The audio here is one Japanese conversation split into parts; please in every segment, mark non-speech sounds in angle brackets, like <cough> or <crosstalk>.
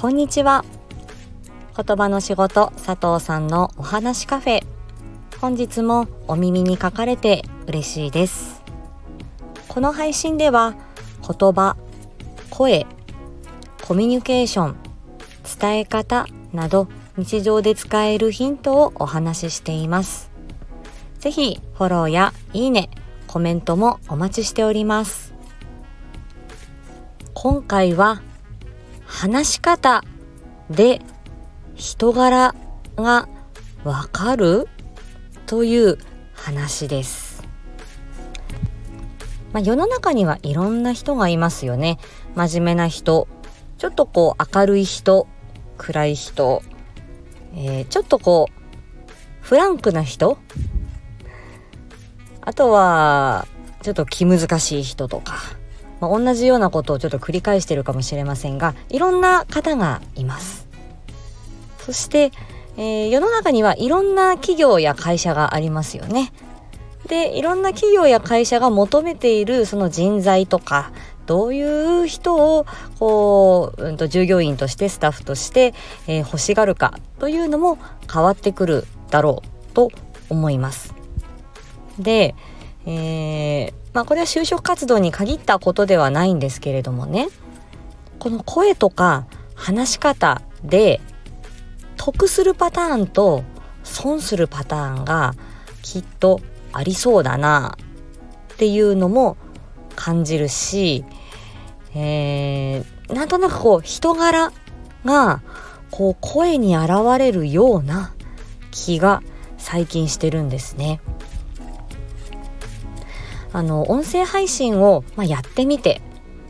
こんにちは。言葉の仕事佐藤さんのお話カフェ。本日もお耳に書かれて嬉しいです。この配信では言葉声コミュニケーション伝え方など日常で使えるヒントをお話ししています。ぜひフォローやいいねコメントもお待ちしております。今回は話し方で人柄がわかる？という話です。まあ、世の中にはいろんな人がいますよね。真面目な人、ちょっとこう明るい人、暗い人、えー、ちょっとこうフランクな人、あとはちょっと気難しい人とか、まあ、同じようなことをちょっと繰り返してるかもしれませんがいろんな方がいますそして、えー、世の中にはいろんな企業や会社がありますよねでいろんな企業や会社が求めているその人材とかどういう人をこう、うん、と従業員としてスタッフとして、えー、欲しがるかというのも変わってくるだろうと思います。で、えー、まあこれは就職活動に限ったことではないんですけれどもねこの声とか話し方で得するパターンと損するパターンがきっとありそうだなっていうのも感じるし、えー、なんとなくこう人柄がこう声に現れるような気が最近してるんですね。あの音声配信を、まあ、やってみて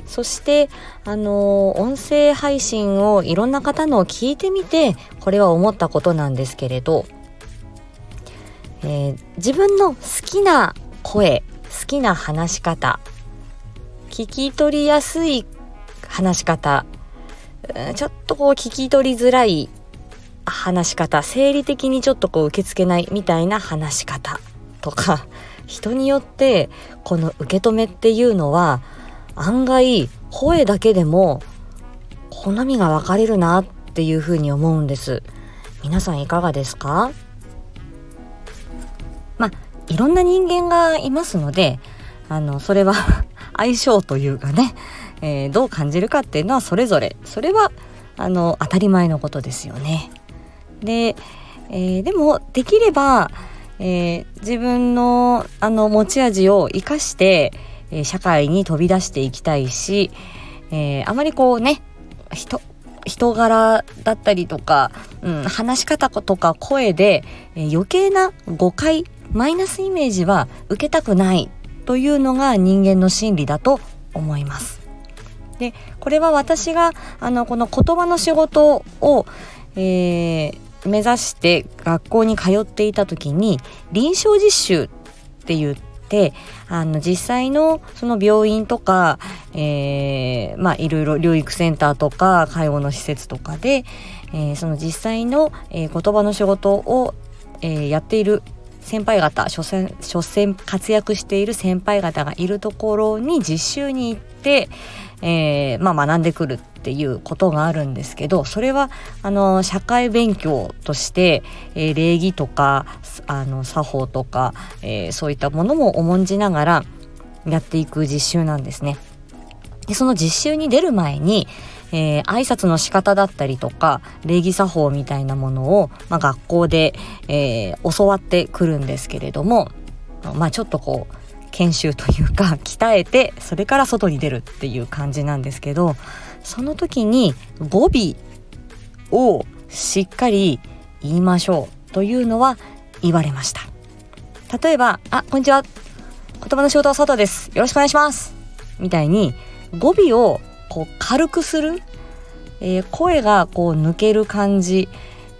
そしてあの音声配信をいろんな方のを聞いてみてこれは思ったことなんですけれど、えー、自分の好きな声好きな話し方聞き取りやすい話し方ちょっとこう聞き取りづらい話し方生理的にちょっとこう受け付けないみたいな話し方。とか <laughs> 人によってこの受け止めっていうのは案外声だけでも好みが分かれるなっていうふうに思うんです。皆さんいかがですか？まあいろんな人間がいますのであのそれは <laughs> 相性というかね、えー、どう感じるかっていうのはそれぞれ。それはあの当たり前のことですよね。で、えー、でもできればえー、自分のあの持ち味を生かして、えー、社会に飛び出していきたいし、えー、あまりこうね人人柄だったりとか、うん、話し方とか声で、え余計な誤解マイナスイメージは受けたくないというのが人間の心理だと思います。でこれは私があのこの言葉の仕事を、えー、目指して学校に通っていた時に臨床実習って言ってあの実際のその病院とか、えー、まあいろいろ療育センターとか介護の施設とかで、えー、その実際の、えー、言葉の仕事を、えー、やっている先輩方所詮所詮活躍している先輩方がいるところに実習に行って、えー、まあ、学んでくるっていうことがあるんですけどそれはあの社会勉強として、えー、礼儀とかあの作法とか、えー、そういったものも重んじながらやっていく実習なんですね。でその実習に出る前に、えー、挨拶の仕方だったりとか礼儀作法みたいなものを、まあ、学校で、えー、教わってくるんですけれどもまあちょっとこう研修というか <laughs> 鍛えてそれから外に出るっていう感じなんですけどその時に語尾をしっかり言いましょうというのは言われました。例えば「あこんにちは。言葉の仕事は佐藤です。よろしくお願いします」みたいに語尾をこう軽くする、えー、声がこう抜ける感じ、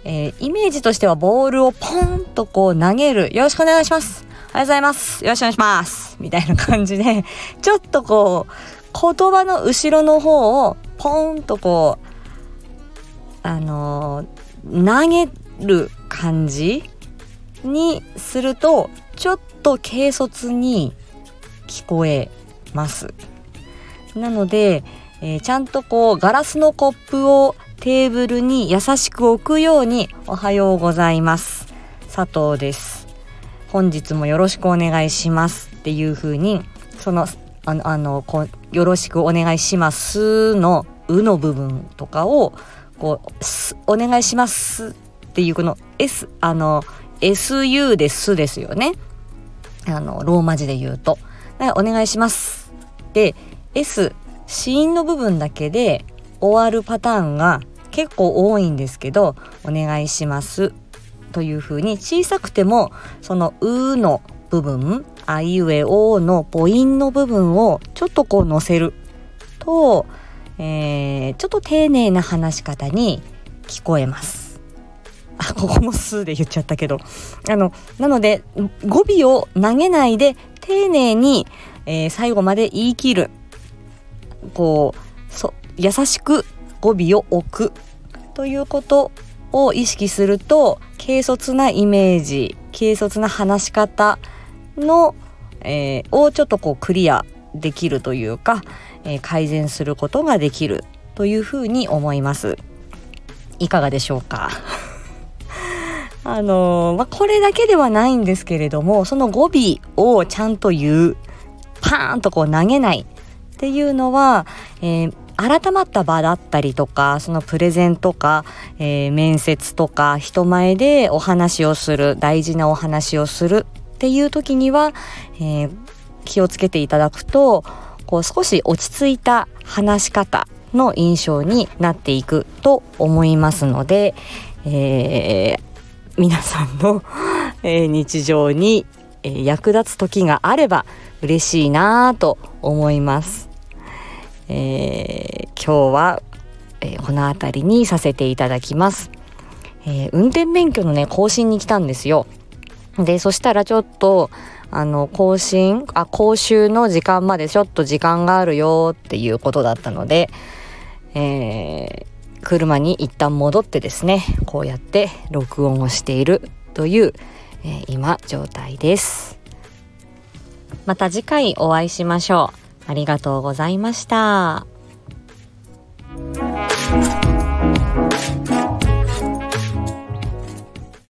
えー、イメージとしてはボールをポンとこう投げるよろしくお願いしますおはようございます。よろしくお願いします。みたいな感じで、ちょっとこう、言葉の後ろの方をポンとこう、あのー、投げる感じにすると、ちょっと軽率に聞こえます。なので、えー、ちゃんとこうガラスのコップをテーブルに優しく置くようにおはようございます。佐藤です。本日もよろしくお願いしますっていう風にそのあのあのこうよろしくお願いしますのうの部分とかをこうお願いしますっていうこの S あの SU ですですよね。あのローマ字で言うと。お願いします。で S 子音の部分だけで終わるパターンが結構多いんですけどお願いしますというふうに小さくてもその「う」の部分「あいうえお」の母音の部分をちょっとこう乗せると、えー、ちょっと丁寧な話し方に聞こえます。あここも「す」で言っちゃったけどあのなので語尾を投げないで丁寧に、えー、最後まで言い切るこうそ優しく語尾を置くということを意識すると軽率なイメージ軽率な話し方の、えー、をちょっとこうクリアできるというか、えー、改善することができるというふうに思います。いかがでしょうか？<laughs> あのー、まあ、これだけではないんですけれどもその語尾をちゃんと言うパーンとこう投げないっていうのは、えー、改まった場だったりとかそのプレゼンとか、えー、面接とか人前でお話をする大事なお話をするっていう時には、えー、気をつけていただくとこう少し落ち着いた話し方の印象になっていくと思いますので、えー、皆さんの、<laughs> え、日常に、役立つ時があれば嬉しいなと思います。えー、今日は、えー、この辺りにさせていただきます。えー、運転免許のね、更新に来たんですよ。で、そしたらちょっと、あの、更新、あ、講習の時間までちょっと時間があるよっていうことだったので、えー、車に一旦戻ってですね、こうやって録音をしているという、えー、今状態です。また次回お会いしましょう。ありがとうございました。